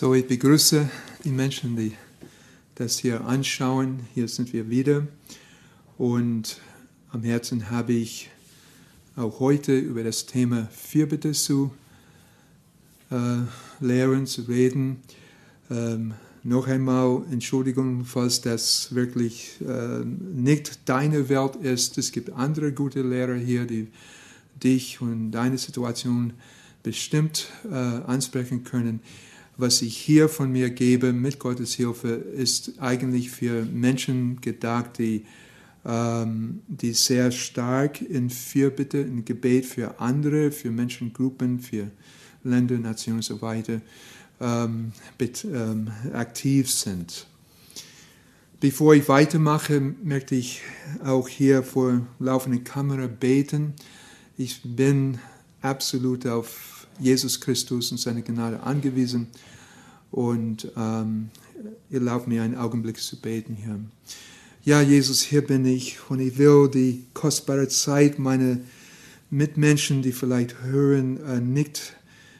So, ich begrüße die Menschen, die das hier anschauen. Hier sind wir wieder. Und am Herzen habe ich auch heute über das Thema Fürbitte zu äh, lehren, zu reden. Ähm, noch einmal Entschuldigung, falls das wirklich äh, nicht deine Welt ist. Es gibt andere gute Lehrer hier, die dich und deine Situation bestimmt äh, ansprechen können was ich hier von mir gebe mit Gottes Hilfe, ist eigentlich für Menschen gedacht, die, ähm, die sehr stark in Fürbitte, in Gebet für andere, für Menschengruppen, für Länder, Nationen und so weiter ähm, mit, ähm, aktiv sind. Bevor ich weitermache, möchte ich auch hier vor laufender Kamera beten. Ich bin absolut auf Jesus Christus und seine Gnade angewiesen. Und ähm, erlaubt mir einen Augenblick zu beten hier. Ja, Jesus, hier bin ich und ich will die kostbare Zeit meiner Mitmenschen, die vielleicht hören, äh, nicht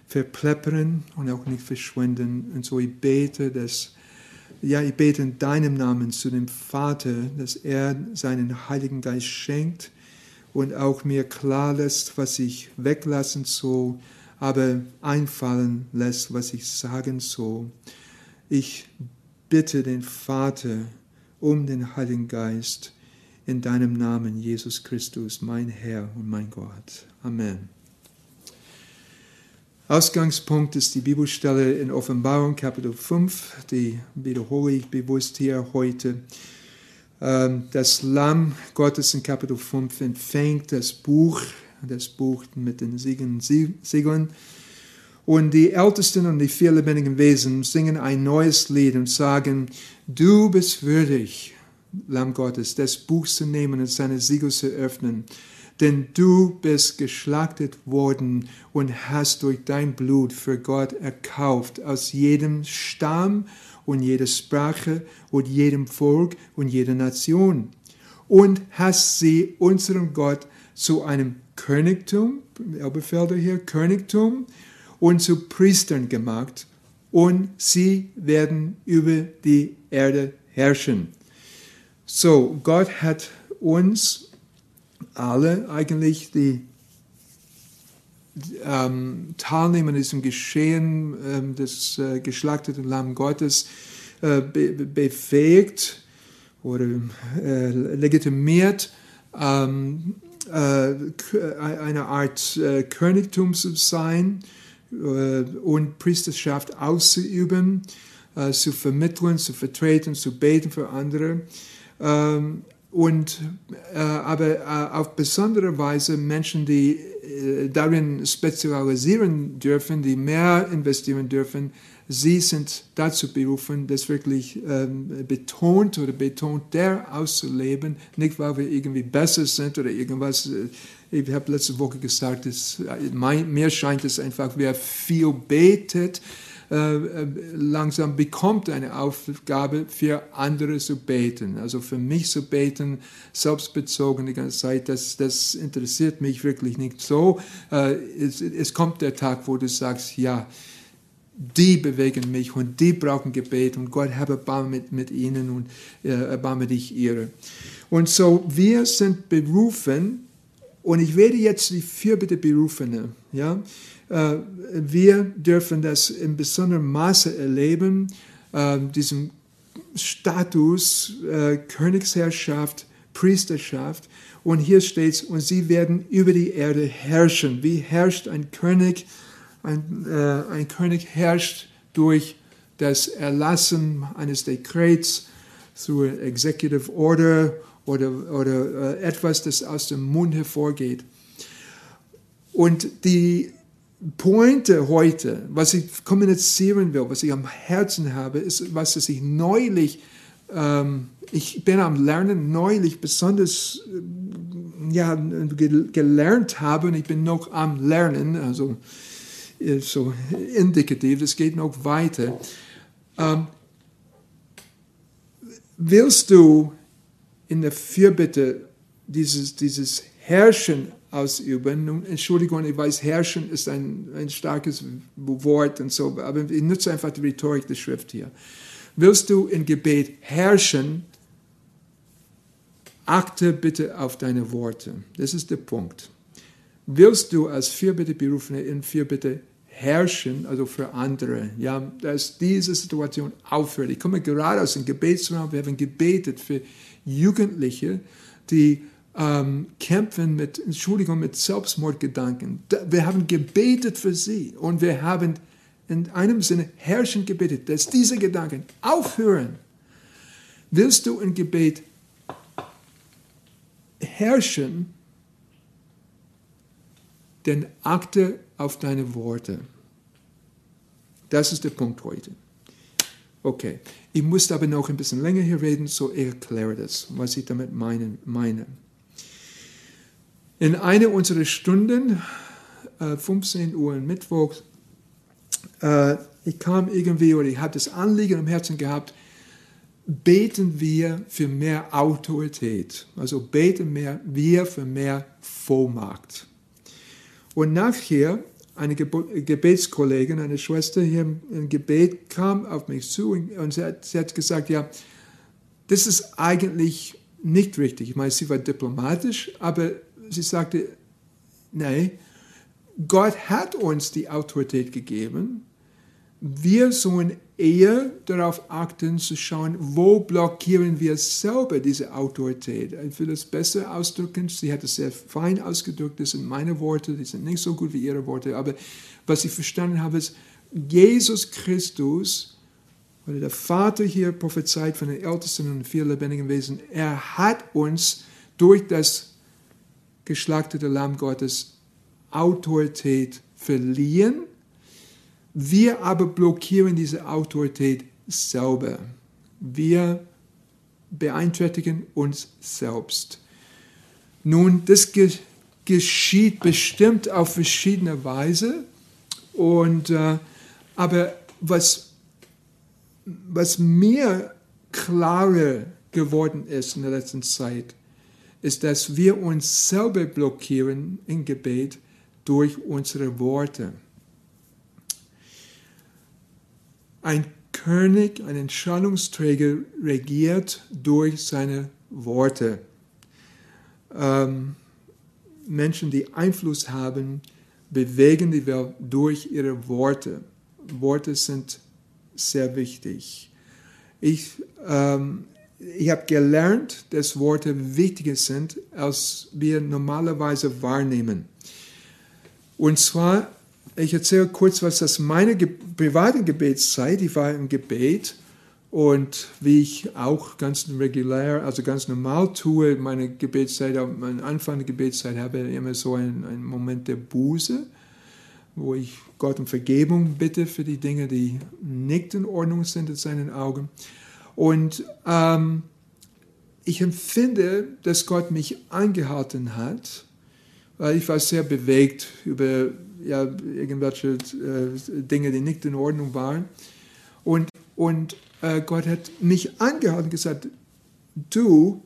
verpleppern und auch nicht verschwenden. Und so ich bete, dass, ja, ich bete in deinem Namen zu dem Vater, dass er seinen Heiligen Geist schenkt und auch mir klar lässt, was ich weglassen soll, aber einfallen lässt, was ich sagen soll. Ich bitte den Vater um den Heiligen Geist in deinem Namen, Jesus Christus, mein Herr und mein Gott. Amen. Ausgangspunkt ist die Bibelstelle in Offenbarung Kapitel 5, die wiederhole ich bewusst hier heute. Ähm, das Lamm Gottes in Kapitel 5 empfängt das Buch das Buch mit den Siegeln. Und die Ältesten und die vier lebendigen Wesen singen ein neues Lied und sagen, du bist würdig, Lamm Gottes, das Buch zu nehmen und seine Siegel zu öffnen. Denn du bist geschlachtet worden und hast durch dein Blut für Gott erkauft aus jedem Stamm und jeder Sprache und jedem Volk und jeder Nation und hast sie unserem Gott zu einem Königtum, Elbefelder hier, Königtum und zu Priestern gemacht und sie werden über die Erde herrschen. So, Gott hat uns alle eigentlich die ähm, Teilnehmer in diesem Geschehen ähm, des äh, geschlachteten Lamm Gottes äh, be befähigt oder äh, legitimiert, ähm, äh, eine Art äh, Königtum zu sein äh, und Priesterschaft auszuüben, zu vermitteln, zu vertreten, zu beten für andere. Ähm, und aber auf besondere Weise Menschen, die darin spezialisieren dürfen, die mehr investieren dürfen, Sie sind dazu berufen, das wirklich ähm, betont oder betont der auszuleben, nicht weil wir irgendwie besser sind oder irgendwas. Äh, ich habe letzte Woche gesagt, dass, äh, mein, mir scheint es einfach, wer viel betet, äh, langsam bekommt eine Aufgabe für andere zu beten. Also für mich zu beten, selbstbezogen die ganze Zeit, das, das interessiert mich wirklich nicht so. Es, es kommt der Tag, wo du sagst, ja, die bewegen mich und die brauchen Gebet und Gott habe Erbarmen mit, mit ihnen und äh, erbarme dich ihre. Und so, wir sind berufen und ich werde jetzt die Fürbitte Berufene, ja, äh, wir dürfen das in besonderem Maße erleben, äh, diesen Status, äh, Königsherrschaft, Priesterschaft. Und hier steht es, und sie werden über die Erde herrschen. Wie herrscht ein König? Ein, äh, ein König herrscht durch das Erlassen eines Dekrets, through Executive Order oder, oder äh, etwas, das aus dem Mund hervorgeht. Und die Pointe heute, was ich kommunizieren will, was ich am Herzen habe, ist, was ich neulich, ähm, ich bin am Lernen, neulich besonders äh, ja, gelernt habe und ich bin noch am Lernen, also so indikativ, das geht noch weiter. Ähm, willst du in der Fürbitte dieses, dieses herrschen ausüben. Nun, Entschuldigung, ich weiß, herrschen ist ein, ein starkes Wort und so, aber ich nutze einfach die Rhetorik der Schrift hier. Willst du in Gebet herrschen, achte bitte auf deine Worte. Das ist der Punkt. Willst du als Fürbitte-Berufene in Fürbitte herrschen, also für andere, ja, dass diese Situation aufhört. Ich komme gerade aus dem Gebetsraum, wir haben gebetet für Jugendliche, die ähm, kämpfen mit, Entschuldigung, mit Selbstmordgedanken. Wir haben gebetet für sie und wir haben in einem Sinne herrschend gebetet, dass diese Gedanken aufhören. Willst du im Gebet herrschen, dann achte auf deine Worte. Das ist der Punkt heute. Okay, ich muss aber noch ein bisschen länger hier reden, so erkläre das, was ich damit meine. meine. In einer unserer Stunden, 15 äh, Uhr Mittwoch, äh, ich kam irgendwie oder ich habe das Anliegen am Herzen gehabt, beten wir für mehr Autorität. Also beten wir für mehr Vollmacht. Und nachher eine Gebetskollegin, eine Schwester hier im Gebet kam auf mich zu und sie hat, sie hat gesagt, ja, das ist eigentlich nicht richtig. Ich meine, sie war diplomatisch, aber sie sagte, nein, Gott hat uns die Autorität gegeben. Wir sollen eher darauf achten, zu schauen, wo blockieren wir selber diese Autorität. Ich will es besser ausdrücken. Sie hat es sehr fein ausgedrückt. Das sind meine Worte, die sind nicht so gut wie ihre Worte. Aber was ich verstanden habe, ist, Jesus Christus, oder der Vater hier prophezeit von den Ältesten und vier lebendigen Wesen, er hat uns durch das geschlachtete Lamm Gottes Autorität verliehen. Wir aber blockieren diese Autorität selber. Wir beeinträchtigen uns selbst. Nun, das geschieht bestimmt auf verschiedene Weise. Und, äh, aber was, was mir klarer geworden ist in der letzten Zeit, ist, dass wir uns selber blockieren im Gebet durch unsere Worte. Ein König, ein Entscheidungsträger regiert durch seine Worte. Ähm, Menschen, die Einfluss haben, bewegen die Welt durch ihre Worte. Worte sind sehr wichtig. Ich ähm, ich habe gelernt, dass Worte wichtiger sind, als wir normalerweise wahrnehmen. Und zwar, ich erzähle kurz, was das meine ge private Gebetszeit, ich war im Gebet und wie ich auch ganz regulär, also ganz normal tue, meine Gebetszeit, am Anfang der Gebetszeit habe ich immer so einen, einen Moment der Buße, wo ich Gott um Vergebung bitte für die Dinge, die nicht in Ordnung sind in seinen Augen. Und ähm, ich empfinde, dass Gott mich angehalten hat, weil ich war sehr bewegt über ja, irgendwelche äh, Dinge, die nicht in Ordnung waren. Und, und äh, Gott hat mich angehalten und gesagt, du,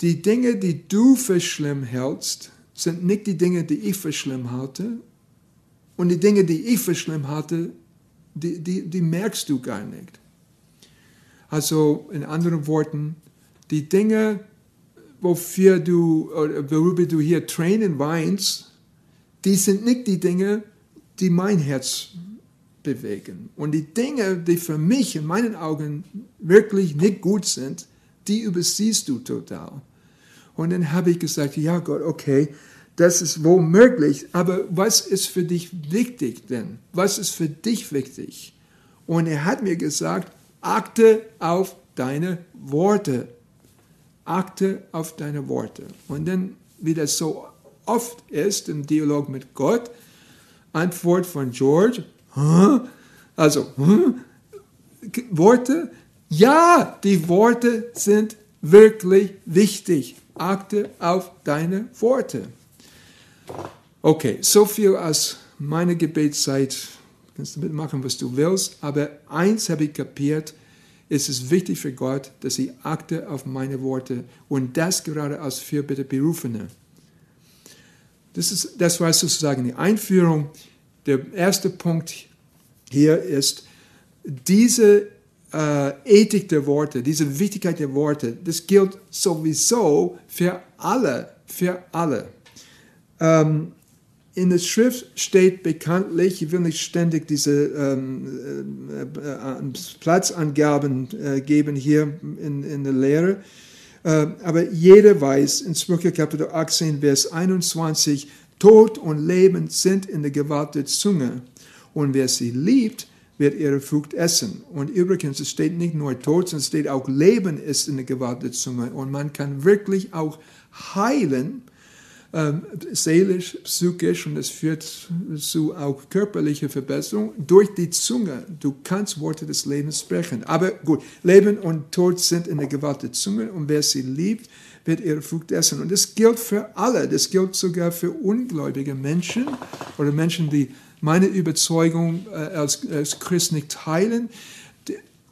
die Dinge, die du für schlimm hältst, sind nicht die Dinge, die ich für schlimm halte. Und die Dinge, die ich für schlimm halte, die, die, die merkst du gar nicht. Also in anderen Worten, die Dinge, wofür du, worüber du hier Tränen weinst, die sind nicht die Dinge, die mein Herz bewegen. Und die Dinge, die für mich in meinen Augen wirklich nicht gut sind, die übersiehst du total. Und dann habe ich gesagt, ja Gott, okay, das ist womöglich, aber was ist für dich wichtig denn? Was ist für dich wichtig? Und er hat mir gesagt, achte auf deine Worte. Achte auf deine Worte. Und dann, wie das so oft ist im Dialog mit Gott, Antwort von George, also? Worte, ja, die Worte sind wirklich wichtig. Achte auf deine Worte. Okay, so viel als meine Gebetszeit kannst du mitmachen, was du willst, aber eins habe ich kapiert, ist es wichtig für Gott, dass ich achte auf meine Worte und das gerade als Fürbitte-Berufene. Das, ist, das war sozusagen die Einführung. Der erste Punkt hier ist, diese äh, Ethik der Worte, diese Wichtigkeit der Worte, das gilt sowieso für alle, für alle. Ähm, in der Schrift steht bekanntlich, ich will nicht ständig diese ähm, äh, äh, Platzangaben äh, geben hier in, in der Lehre, aber jeder weiß in Sprüche Kapitel 18, Vers 21, Tod und Leben sind in der Gewalt der Zunge und wer sie liebt, wird ihre Frucht essen. Und übrigens, es steht nicht nur Tod, sondern es steht auch Leben ist in der Gewalt der Zunge und man kann wirklich auch heilen, ähm, seelisch, psychisch und es führt zu auch körperlicher Verbesserung durch die Zunge. Du kannst Worte des Lebens sprechen. Aber gut, Leben und Tod sind in der Gewalt der Zunge und wer sie liebt, wird ihre Frucht essen. Und das gilt für alle. Das gilt sogar für ungläubige Menschen oder Menschen, die meine Überzeugung äh, als, als Christ nicht teilen.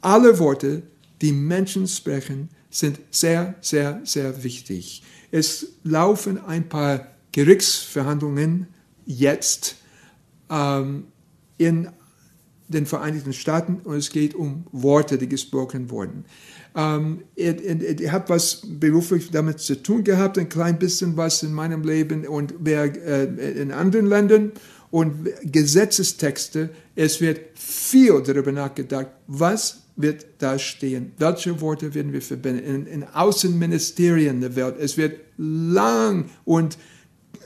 Alle Worte, die Menschen sprechen, sind sehr, sehr, sehr wichtig. Es laufen ein paar Gerichtsverhandlungen jetzt ähm, in den Vereinigten Staaten und es geht um Worte, die gesprochen wurden. Ähm, ich, habe was beruflich damit zu tun gehabt, ein klein bisschen was in meinem Leben und wer, äh, in anderen Ländern und Gesetzestexte, es wird viel darüber nachgedacht, was wird da stehen? Welche Worte werden wir verbinden? In, in Außenministerien der Welt. Es wird lang und,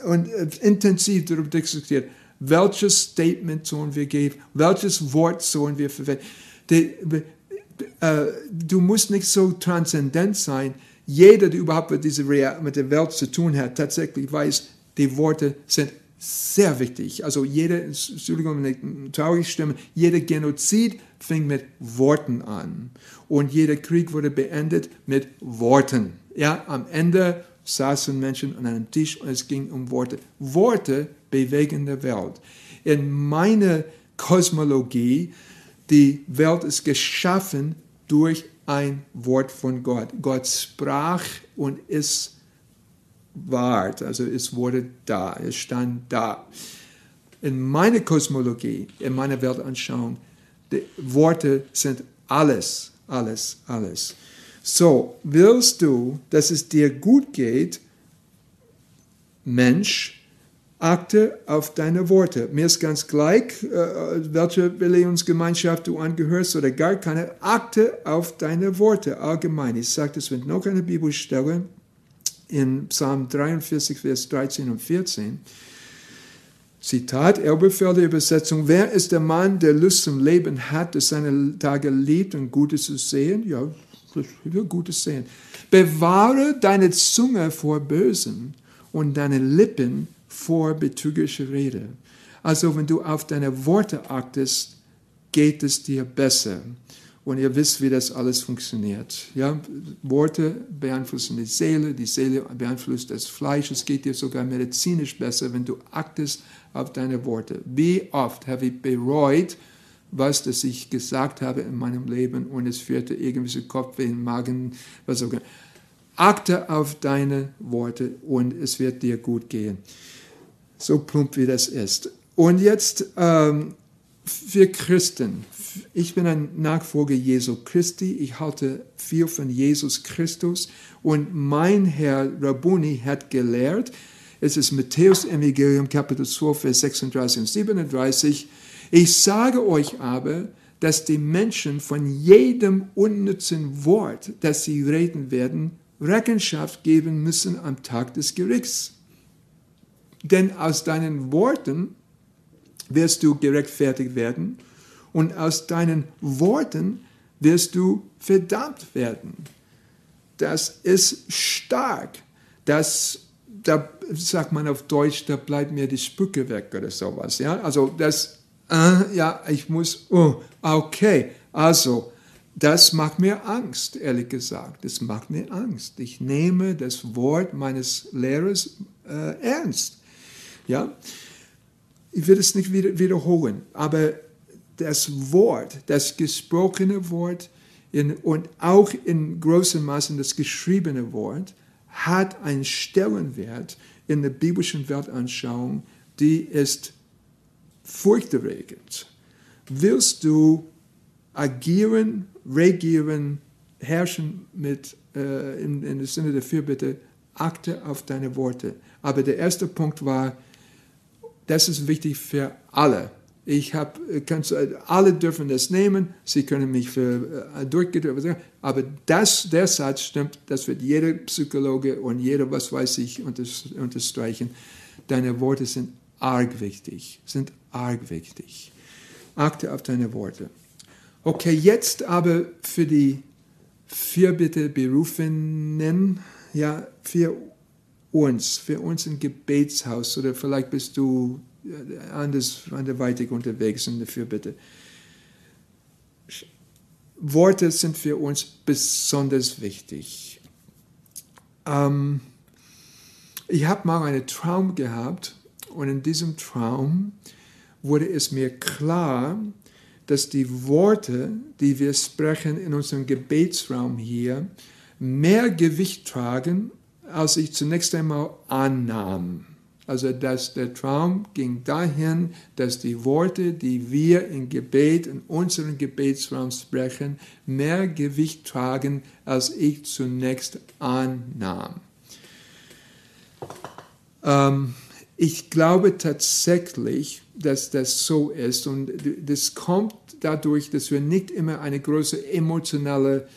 und intensiv darüber diskutiert. Welches Statement sollen wir geben? Welches Wort sollen wir verwenden? Die, äh, du musst nicht so transzendent sein. Jeder, der überhaupt mit, dieser mit der Welt zu tun hat, tatsächlich weiß, die Worte sind sehr wichtig. Also jede, Entschuldigung, wenn ich traurig stimme, jeder Genozid fing mit Worten an. Und jeder Krieg wurde beendet mit Worten. Ja, am Ende saßen Menschen an einem Tisch und es ging um Worte. Worte bewegen die Welt. In meiner Kosmologie, die Welt ist geschaffen durch ein Wort von Gott. Gott sprach und ist ward, also es wurde da, es stand da. In meiner Kosmologie, in meiner Weltanschauung, die Worte sind alles, alles, alles. So, willst du, dass es dir gut geht, Mensch, achte auf deine Worte. Mir ist ganz gleich, äh, welche Religionsgemeinschaft du angehörst oder gar keine. Achte auf deine Worte allgemein. Ich sage das mit noch einer Bibelstelle in Psalm 43, Vers 13 und 14. Zitat, Elberfelder Übersetzung, wer ist der Mann, der Lust zum Leben hat, der seine Tage liebt und Gutes zu sehen? Ja, ich will Gutes sehen. Bewahre deine Zunge vor Bösen und deine Lippen vor betrügerischer Rede. Also wenn du auf deine Worte achtest, geht es dir besser und ihr wisst, wie das alles funktioniert. Ja? Worte beeinflussen die Seele, die Seele beeinflusst das Fleisch. Es geht dir sogar medizinisch besser, wenn du achtest auf deine Worte. Wie oft habe ich bereut, was das ich gesagt habe in meinem Leben und es führte irgendwelche Kopfweh, Magen, was auch immer. Achte auf deine Worte und es wird dir gut gehen. So plump wie das ist. Und jetzt ähm, für Christen, ich bin ein Nachfolger Jesu Christi, ich halte viel von Jesus Christus und mein Herr Rabuni hat gelehrt, es ist Matthäus Evangelium Kapitel 12, Vers 36 und 37, ich sage euch aber, dass die Menschen von jedem unnützen Wort, das sie reden werden, Rechenschaft geben müssen am Tag des Gerichts. Denn aus deinen Worten wirst du gerechtfertigt werden und aus deinen Worten wirst du verdammt werden. Das ist stark. Das, da sagt man auf Deutsch, da bleibt mir die Spücke weg oder sowas. Ja? Also das, äh, ja, ich muss, oh, okay, also das macht mir Angst, ehrlich gesagt. Das macht mir Angst. Ich nehme das Wort meines Lehrers äh, ernst. Ja, ich will es nicht wieder, wiederholen, aber das Wort, das gesprochene Wort in, und auch in großem Maße das geschriebene Wort hat einen Stellenwert in der biblischen Weltanschauung, die ist furchterregend. Willst du agieren, regieren, herrschen mit, äh, in, in dem Sinne der Fürbitte, achte auf deine Worte. Aber der erste Punkt war, das ist wichtig für alle. Ich habe, alle dürfen das nehmen, sie können mich für äh, durchgedrückt, aber das, der Satz stimmt, das wird jeder Psychologe und jeder, was weiß ich, unterstreichen. Deine Worte sind arg wichtig, sind arg wichtig. Achte auf deine Worte. Okay, jetzt aber für die Fürbitte Berufenen, ja, für uns, für uns im Gebetshaus oder vielleicht bist du anders, anderweitig unterwegs in der Fürbitte. Worte sind für uns besonders wichtig. Ähm, ich habe mal einen Traum gehabt und in diesem Traum wurde es mir klar, dass die Worte, die wir sprechen in unserem Gebetsraum hier, mehr Gewicht tragen, als ich zunächst einmal annahm. Also dass der Traum ging dahin, dass die Worte, die wir im Gebet, in unserem Gebetsraum sprechen, mehr Gewicht tragen, als ich zunächst annahm. Ähm, ich glaube tatsächlich, dass das so ist und das kommt dadurch, dass wir nicht immer eine große emotionale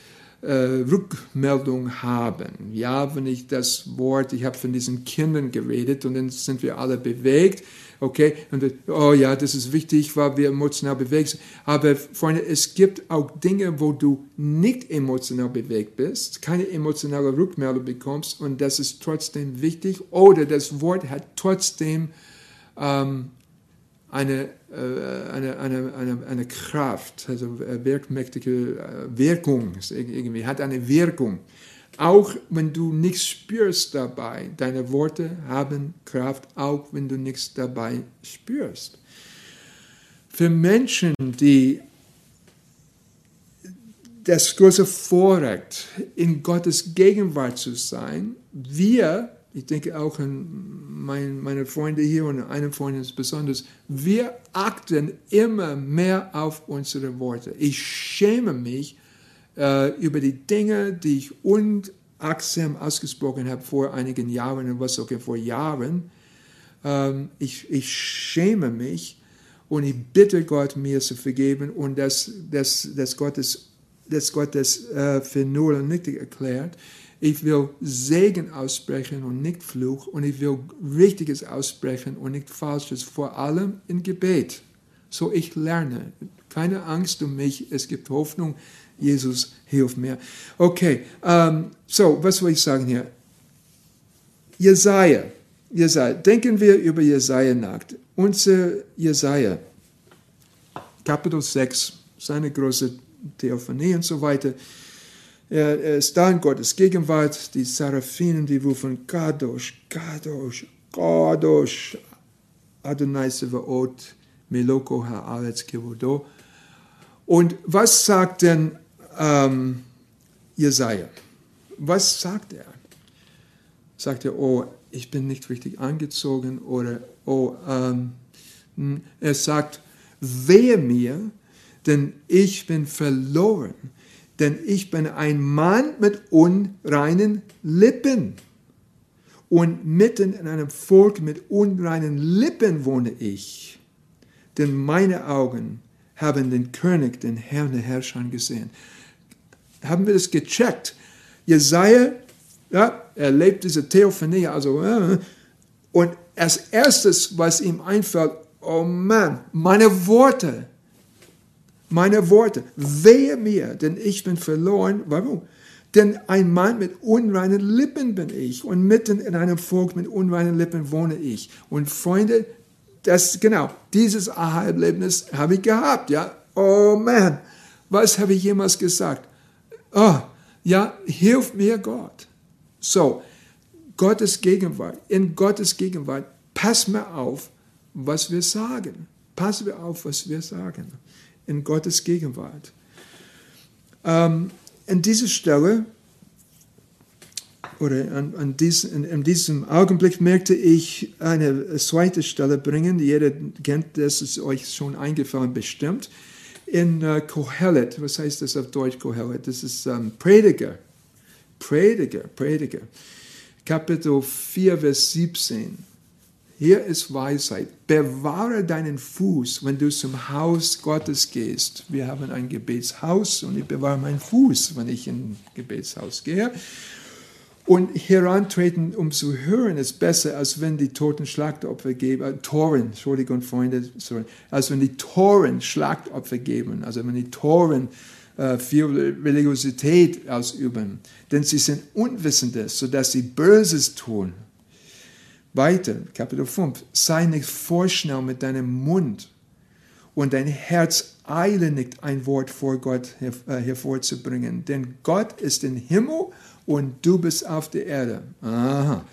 äh, Rückmeldung haben. Ja, wenn ich das Wort, ich habe von diesen Kindern geredet und dann sind wir alle bewegt, okay, und oh ja, das ist wichtig, weil wir emotional bewegt sind. Aber Freunde, es gibt auch Dinge, wo du nicht emotional bewegt bist, keine emotionale Rückmeldung bekommst und das ist trotzdem wichtig oder das Wort hat trotzdem ähm, eine, äh, eine, eine, eine, eine Kraft, also äh, wirkmächtige äh, Wirkung, irgendwie hat eine Wirkung. Auch wenn du nichts spürst dabei, deine Worte haben Kraft, auch wenn du nichts dabei spürst. Für Menschen, die das große Vorrecht, in Gottes Gegenwart zu sein, wir ich denke auch an mein, meine Freunde hier und einen Freund besonders, wir achten immer mehr auf unsere Worte. Ich schäme mich äh, über die Dinge, die ich unachtsam ausgesprochen habe vor einigen Jahren und was sogar vor Jahren. Ähm, ich, ich schäme mich und ich bitte Gott, mir zu vergeben und dass, dass, dass Gott das, dass Gott das äh, für null und nichtig erklärt. Ich will Segen aussprechen und nicht Fluch. Und ich will Richtiges aussprechen und nicht Falsches, vor allem im Gebet. So ich lerne. Keine Angst um mich, es gibt Hoffnung. Jesus, hilf mir. Okay, um, ähm, so, was will ich sagen hier? Jesaja. Jesaja. Denken wir über Jesaja nach. Unser Jesaja, Kapitel 6, seine große Theophanie und so weiter. Er, er ist da in Gottes Gegenwart. Die Seraphinen, die rufen Kadosh, Kadosh, Kadosh, Adonai Sevaot, Meloko Haaretz Kevodo. Und was sagt denn ähm, Jesaja? Was sagt er? Sagt er, oh, ich bin nicht richtig angezogen oder, oh, ähm, hm, er sagt, wehe mir, denn ich bin verloren denn ich bin ein Mann mit unreinen Lippen. Und mitten in einem Volk mit unreinen Lippen wohne ich. Denn meine Augen haben den König, den Herrn der Herrscher gesehen. Haben wir das gecheckt? Jesaja, ja, er lebt diese Theophanie, also, äh, und als erstes, was ihm einfällt, oh Mann, meine Worte, meine Worte. Wehe mir, denn ich bin verloren. Warum? Denn ein Mann mit unreinen Lippen bin ich und mitten in einem Volk mit unreinen Lippen wohne ich. Und Freunde, das, genau, dieses Aha-Erlebnis habe ich gehabt, ja. Oh man, was habe ich jemals gesagt? Oh, ja, hilf mir Gott. So, Gottes Gegenwart, in Gottes Gegenwart, pass mir auf, was wir sagen. Pass mir auf, was wir sagen in Gottes Gegenwart. Ähm, an dieser Stelle oder an, an dies, in, in, diesem Augenblick merkte ich eine zweite Stelle bringen. Jeder kennt das, ist euch schon eingefallen bestimmt. In uh, Kohelet, was heißt das auf Deutsch Kohelet? Das ist ähm, Prediger. Prediger, Prediger. Kapitel 4, Vers 17. Hier ist Weisheit. Bewahre deinen Fuß, wenn du zum Haus Gottes gehst. Wir haben ein Gebetshaus und ich bewahre meinen Fuß, wenn ich in ein Gebetshaus gehe. Und herantreten, um zu hören, ist besser, als wenn die Toten Schlachtopfer geben, äh, Toren, Entschuldigung, Freunde, sorry, als wenn die Toren Schlachtopfer geben, also wenn die Toren äh, viel Religiosität ausüben. Denn sie sind Unwissende, sodass sie Böses tun. Weiter, Kapitel 5, sei nicht vorschnell mit deinem Mund und dein Herz eile nicht ein Wort vor Gott äh, hervorzubringen, denn Gott ist im Himmel und du bist auf der Erde. Aha.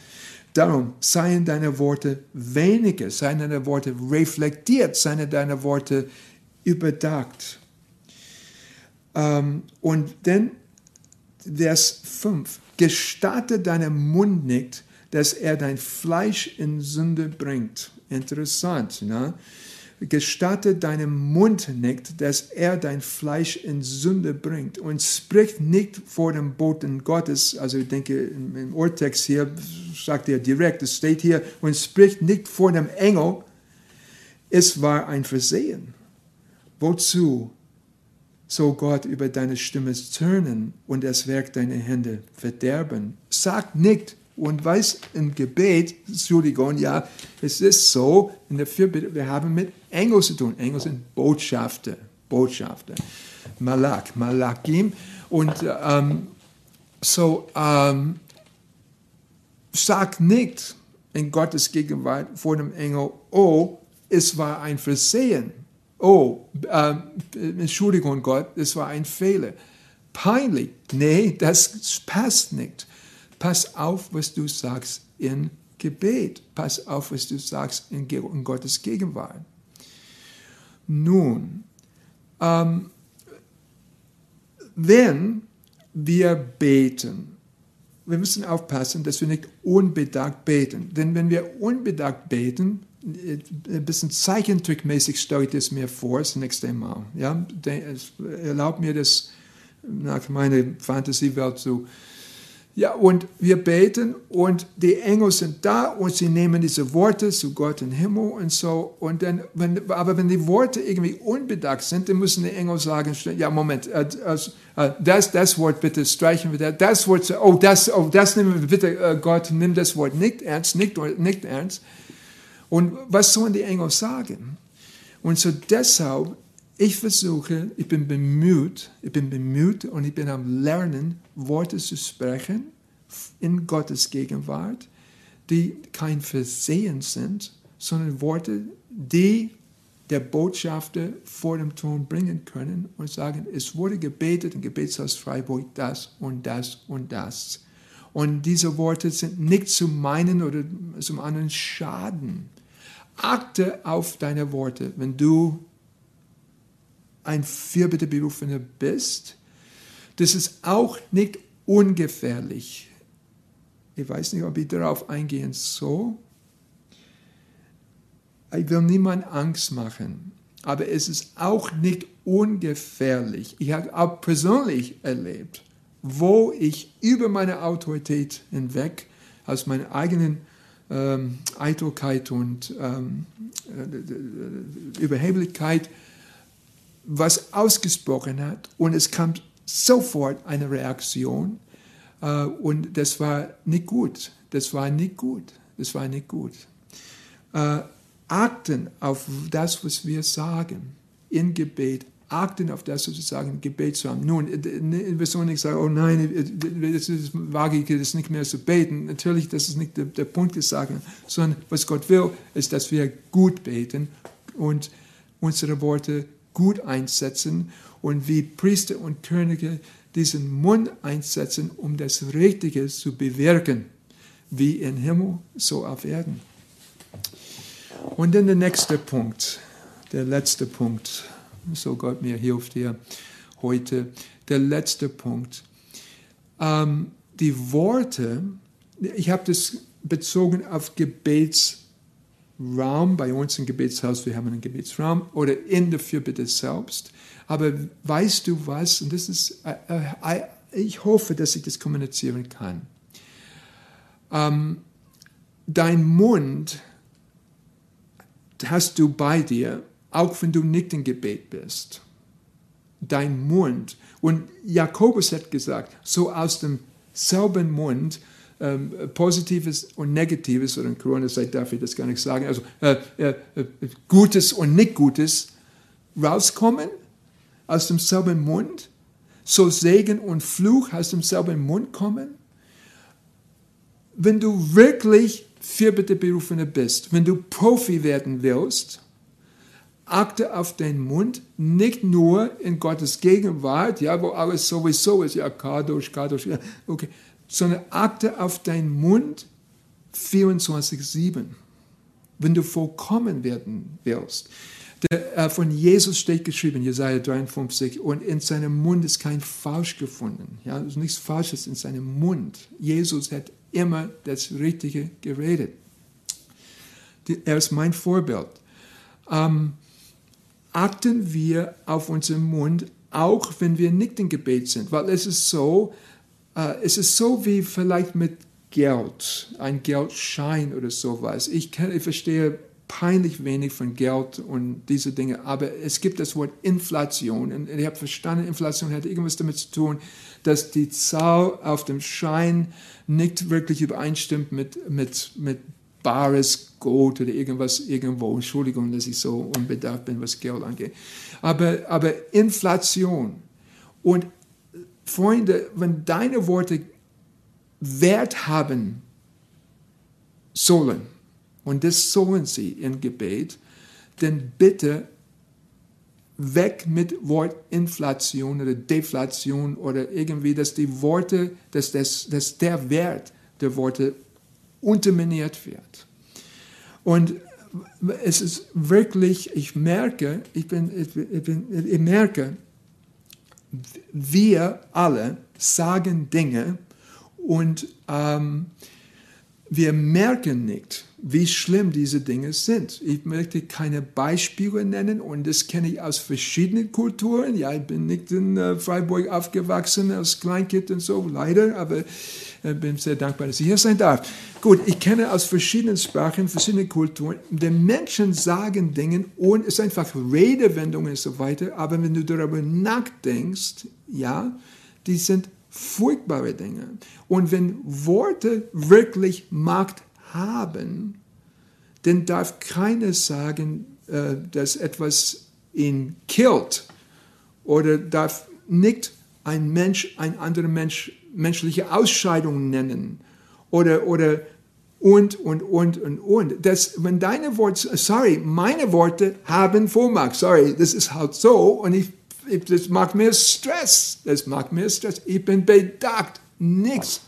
Darum seien deine Worte weniger, seien deine Worte reflektiert, seien deine Worte überdacht. Ähm, und dann Vers 5. Gestatte deinem Mund nicht, dass er dein Fleisch in Sünde bringt. Interessant, ne? gestatte deinem Mund nicht, dass er dein Fleisch in Sünde bringt und spricht nicht vor dem Boten Gottes, also ich denke im Urtext hier sagt er direkt, es steht hier, und spricht nicht vor dem Engel, es war ein Versehen. Wozu soll Gott über deine Stimme zürnen und das Werk deiner Hände verderben? Sag nicht, und weiß im Gebet, Entschuldigung, ja, es ist so, in der Fürbitte, wir haben mit Engel zu tun. Engel sind Botschafter, Botschafter. Malak, Malakim. Und ähm, so, ähm, sag nicht in Gottes Gegenwart vor dem Engel, oh, es war ein Versehen. Oh, ähm, Entschuldigung Gott, es war ein Fehler. Peinlich. Nee, das passt nicht. Pass auf, was du sagst in Gebet. Pass auf, was du sagst in, Gottes Gegenwart. Nun, ähm, wenn wir beten, wir müssen aufpassen, dass wir nicht unbedacht beten. Denn wenn wir unbedacht beten, ein bisschen zeichentrickmäßig stelle ich das mir vor, das nächste Mal. Ja? Erlaubt mir das nach meiner Fantasiewelt zu ja, und wir beten und die Engel sind da und sie nehmen diese Worte zu Gott im Himmel und so. Und dann, wenn, aber wenn die Worte irgendwie unbedacht sind, dann müssen die Engel sagen, ja, Moment, äh, äh, das, das Wort bitte streichen wir, das Wort, oh, das, oh, das nehmen wir bitte, äh, Gott, nimm das Wort nicht ernst, nicht, nicht ernst. Und was sollen die Engel sagen? Und so deshalb ich versuche, ich bin bemüht, ich bin bemüht und ich bin am Lernen, Worte zu sprechen in Gottes Gegenwart, die kein Versehen sind, sondern Worte, die der Botschafter vor dem Thron bringen können und sagen, es wurde gebetet im Gebetshaus Freiburg das und das und das. Und diese Worte sind nicht zu meinen oder zum anderen Schaden. Achte auf deine Worte, wenn du ein Fürbitteberufener bist, das ist auch nicht ungefährlich. Ich weiß nicht, ob ich darauf eingehen soll. Ich will niemand Angst machen, aber es ist auch nicht ungefährlich. Ich habe auch persönlich erlebt, wo ich über meine Autorität hinweg, aus meiner eigenen ähm, Eitelkeit und ähm, äh, Überheblichkeit, was ausgesprochen hat und es kam sofort eine Reaktion äh, und das war nicht gut. Das war nicht gut. Das war nicht gut. Äh, achten auf das, was wir sagen in Gebet. Achten auf das, was wir sagen, Gebet zu haben. Nun, wir sollen nicht sagen, oh nein, das ist, wage ich das nicht mehr zu beten. Natürlich, das ist nicht der, der Punkt gesagt, sondern was Gott will, ist, dass wir gut beten und unsere Worte gut einsetzen und wie Priester und Könige diesen Mund einsetzen, um das Richtige zu bewirken, wie im Himmel, so auf Erden. Und dann der nächste Punkt, der letzte Punkt, so Gott mir hilft hier heute, der letzte Punkt. Ähm, die Worte, ich habe das bezogen auf Gebetsraum, bei uns im Gebetshaus, wir haben einen Gebetsraum, oder in der Fürbitte selbst. Aber weißt du was, und das ist, äh, äh, ich hoffe, dass ich das kommunizieren kann. Ähm, dein Mund hast du bei dir, auch wenn du nicht im Gebet bist. Dein Mund. Und Jakobus hat gesagt, so aus dem selben Mund ähm, Positives und Negatives, oder in Corona-Zeit darf ich das gar nicht sagen, also äh, äh, äh, Gutes und nicht Gutes rauskommen aus demselben Mund, so Segen und Fluch aus demselben Mund kommen. Wenn du wirklich Fürbitte-Berufene bist, wenn du Profi werden willst, achte auf den Mund, nicht nur in Gottes Gegenwart, ja, wo alles sowieso ist, ja, Kadosh, Kadosh, ja, okay, sondern achte auf deinen Mund 24-7, wenn du vollkommen werden willst. Der, äh, von Jesus steht geschrieben, Jesaja 53, und in seinem Mund ist kein Falsch gefunden. Ja, es ist nichts Falsches in seinem Mund. Jesus hat immer das Richtige geredet. Die, er ist mein Vorbild. Ähm, achten wir auf unseren Mund, auch wenn wir nicht im Gebet sind, weil es ist so, es ist so wie vielleicht mit Geld, ein Geldschein oder sowas. Ich, kann, ich verstehe peinlich wenig von Geld und diese Dinge, aber es gibt das Wort Inflation und ich habe verstanden, Inflation hat irgendwas damit zu tun, dass die Zahl auf dem Schein nicht wirklich übereinstimmt mit, mit, mit bares Gold oder irgendwas irgendwo. Entschuldigung, dass ich so unbedarft bin, was Geld angeht. Aber, aber Inflation und Freunde, wenn deine Worte Wert haben sollen, und das sollen sie im Gebet, dann bitte weg mit Wortinflation oder Deflation oder irgendwie, dass die Worte, dass, das, dass der Wert der Worte unterminiert wird. Und es ist wirklich, ich merke, ich, bin, ich, bin, ich merke, wir alle sagen Dinge und ähm, wir merken nicht, wie schlimm diese Dinge sind. Ich möchte keine Beispiele nennen und das kenne ich aus verschiedenen Kulturen. Ja, ich bin nicht in äh, Freiburg aufgewachsen als Kleinkind und so, leider, aber äh, bin sehr dankbar, dass ich hier sein darf. Gut, ich kenne aus verschiedenen Sprachen, verschiedenen Kulturen. Die Menschen sagen Dinge und es sind einfach Redewendungen und so weiter, aber wenn du darüber nachdenkst, ja, die sind furchtbare Dinge. Und wenn Worte wirklich Macht haben, dann darf keiner sagen, äh, dass etwas ihn killt oder darf nicht ein Mensch ein anderer Mensch menschliche Ausscheidung nennen oder, oder und, und, und, und, und. Das, wenn deine Worte, sorry, meine Worte haben Vormacht, sorry, das ist halt so und ich, das macht mir Stress, das macht mir Stress. Ich bin bedacht, nichts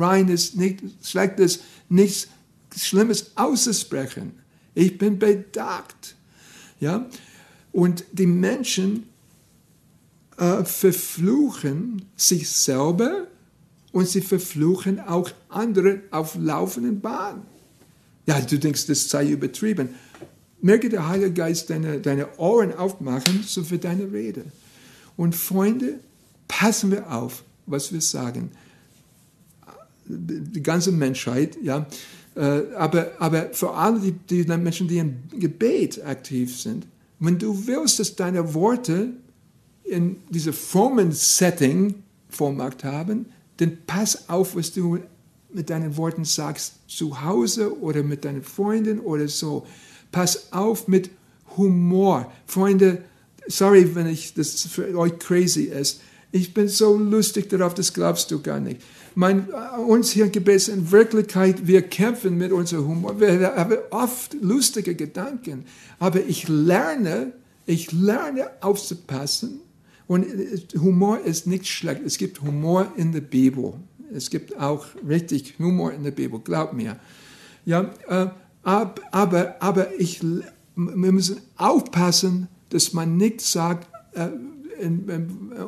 Unreines, nichts Schlechtes nichts Schlimmes auszusprechen. Ich bin bedacht. Ja? Und die Menschen äh, verfluchen sich selber und sie verfluchen auch andere auf laufenden Bahn. Ja, du denkst, das sei übertrieben. Merke der Heilige Geist deine, deine Ohren aufmachen, so für deine Rede. Und Freunde, passen wir auf, was wir sagen die ganze Menschheit, ja, äh, aber, aber vor allem die, die Menschen, die im Gebet aktiv sind, wenn du willst, dass deine Worte in diesem frommen Setting Vormacht haben, dann pass auf, was du mit deinen Worten sagst, zu Hause oder mit deinen Freunden oder so. Pass auf mit Humor. Freunde, sorry, wenn ich das für euch crazy ist. Ich bin so lustig darauf, das glaubst du gar nicht. Mein, uns hier gibt es in Wirklichkeit, wir kämpfen mit unserem Humor. Wir haben oft lustige Gedanken. Aber ich lerne, ich lerne aufzupassen. Und Humor ist nicht schlecht. Es gibt Humor in der Bibel. Es gibt auch richtig Humor in der Bibel, glaub mir. Ja, äh, aber, aber ich, wir müssen aufpassen, dass man nicht sagt, äh,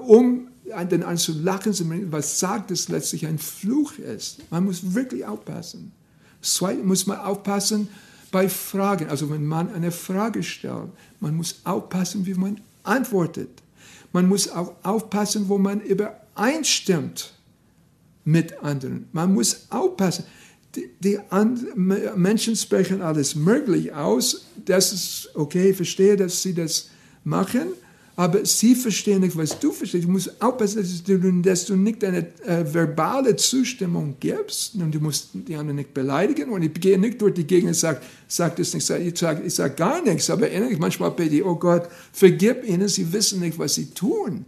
um einen zu lachen, was sagt es letztlich ein Fluch ist. Man muss wirklich aufpassen. Zweitens muss man aufpassen bei Fragen. Also wenn man eine Frage stellt, man muss aufpassen, wie man antwortet. Man muss auch aufpassen, wo man übereinstimmt mit anderen. Man muss aufpassen. Die, die Menschen sprechen alles möglich aus. Das ist okay, ich verstehe, dass sie das machen aber sie verstehen nicht, was du verstehst. Du musst aufpassen, dass du, dass du nicht eine äh, verbale Zustimmung gibst und du musst die anderen nicht beleidigen und ich gehe nicht durch die Gegend und sage, sag das nicht, ich sage ich sag gar nichts, aber innerlich manchmal bete ich, oh Gott, vergib ihnen, sie wissen nicht, was sie tun.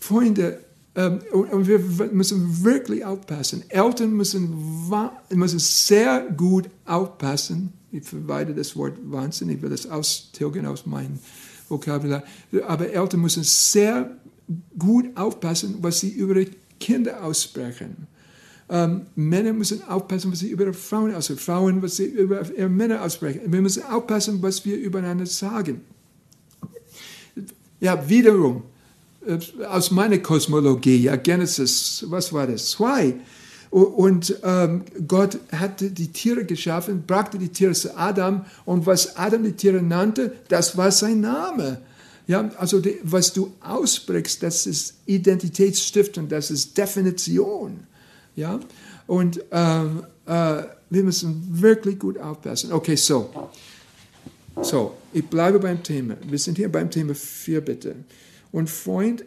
Freunde, ähm, und wir müssen wirklich aufpassen. Eltern müssen, müssen sehr gut aufpassen. Ich verweide das Wort Wahnsinn, ich will das austilgen aus meinen Vokabular. Aber Eltern müssen sehr gut aufpassen, was sie über ihre Kinder aussprechen. Ähm, Männer müssen aufpassen, was sie über ihre Frauen aussprechen. Frauen, was sie über ihre Männer aussprechen. Wir müssen aufpassen, was wir übereinander sagen. Ja, wiederum, äh, aus meiner Kosmologie, ja, Genesis, was war das? Zwei. Und ähm, Gott hatte die Tiere geschaffen, brachte die Tiere zu Adam und was Adam die Tiere nannte, das war sein Name. Ja, also die, was du ausbrichst, das ist Identitätsstiftung, das ist Definition. Ja, und ähm, äh, wir müssen wirklich gut aufpassen. Okay, so. So, ich bleibe beim Thema. Wir sind hier beim Thema Fürbitte. Und Freund,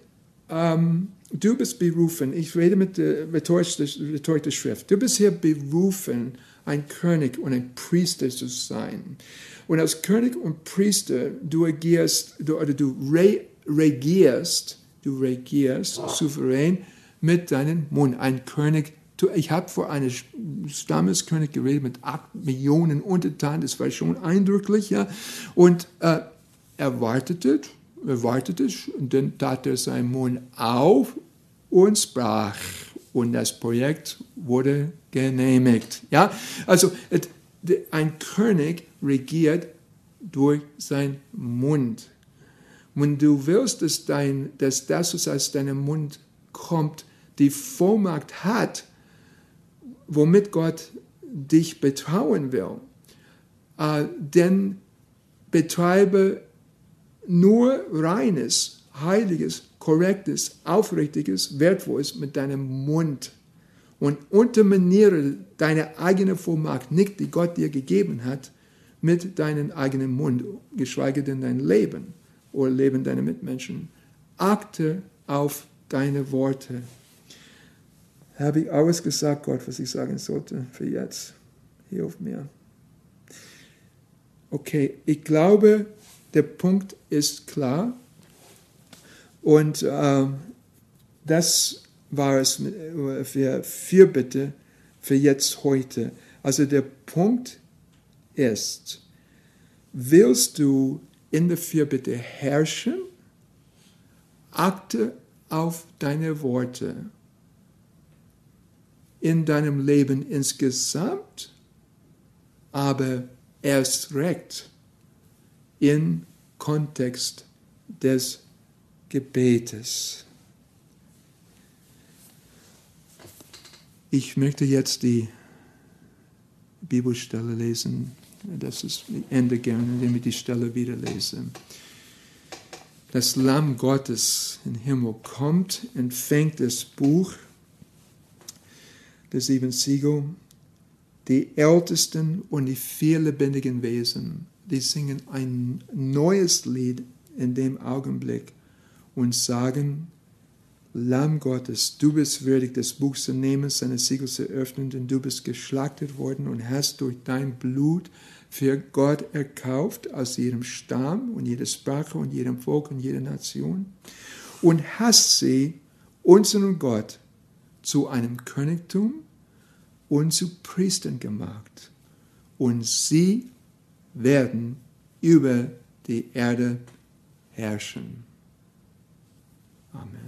ähm, du bist berufen, ich rede mit der Rhetorik der Schrift, du bist hier berufen, ein König und ein Priester zu sein. Und als König und Priester, du agierst, du, oder du re, regierst, du regierst souverän mit deinem Mund. Ein König, ich habe vor einem Stammeskönig geredet mit acht Millionen Untertanen, das war schon eindrücklich, ja. Und äh, er wartete, er wartete, und dann tat er seinen Mund auf und sprach. Und das Projekt wurde genehmigt. Ja, also ein König regiert durch seinen Mund. Wenn du willst, dass, dein, dass das, was aus deinem Mund kommt, die Vollmacht hat, womit Gott dich betrauen will, äh, dann betreibe nur reines, heiliges, korrektes, aufrichtiges, wertvolles mit deinem Mund und unterminiere deine eigene Vollmacht nicht, die Gott dir gegeben hat, mit deinem eigenen Mund, geschweige denn dein Leben oder Leben deiner Mitmenschen. Achte auf deine Worte. Habe ich alles gesagt, Gott, was ich sagen sollte für jetzt? Hilf mir. Okay, ich glaube, der Punkt ist klar. Und äh, das war es für Fürbitte für jetzt heute. Also der Punkt ist, willst du in der Fürbitte herrschen? Achte auf deine Worte. In deinem Leben insgesamt, aber erst recht im Kontext des Gebetes. Ich möchte jetzt die Bibelstelle lesen. Das ist ich Ende gerne, indem ich die Stelle wieder lese. Das Lamm Gottes im Himmel kommt, empfängt das Buch der sieben Siegel, die Ältesten und die vier lebendigen Wesen die singen ein neues Lied in dem Augenblick und sagen, Lamm Gottes, du bist würdig, das Buch zu nehmen, seine Siegel zu öffnen, denn du bist geschlachtet worden und hast durch dein Blut für Gott erkauft aus jedem Stamm und jeder Sprache und jedem Volk und jeder Nation und hast sie, unseren Gott, zu einem Königtum und zu Priestern gemacht. Und sie werden über die Erde herrschen. Amen.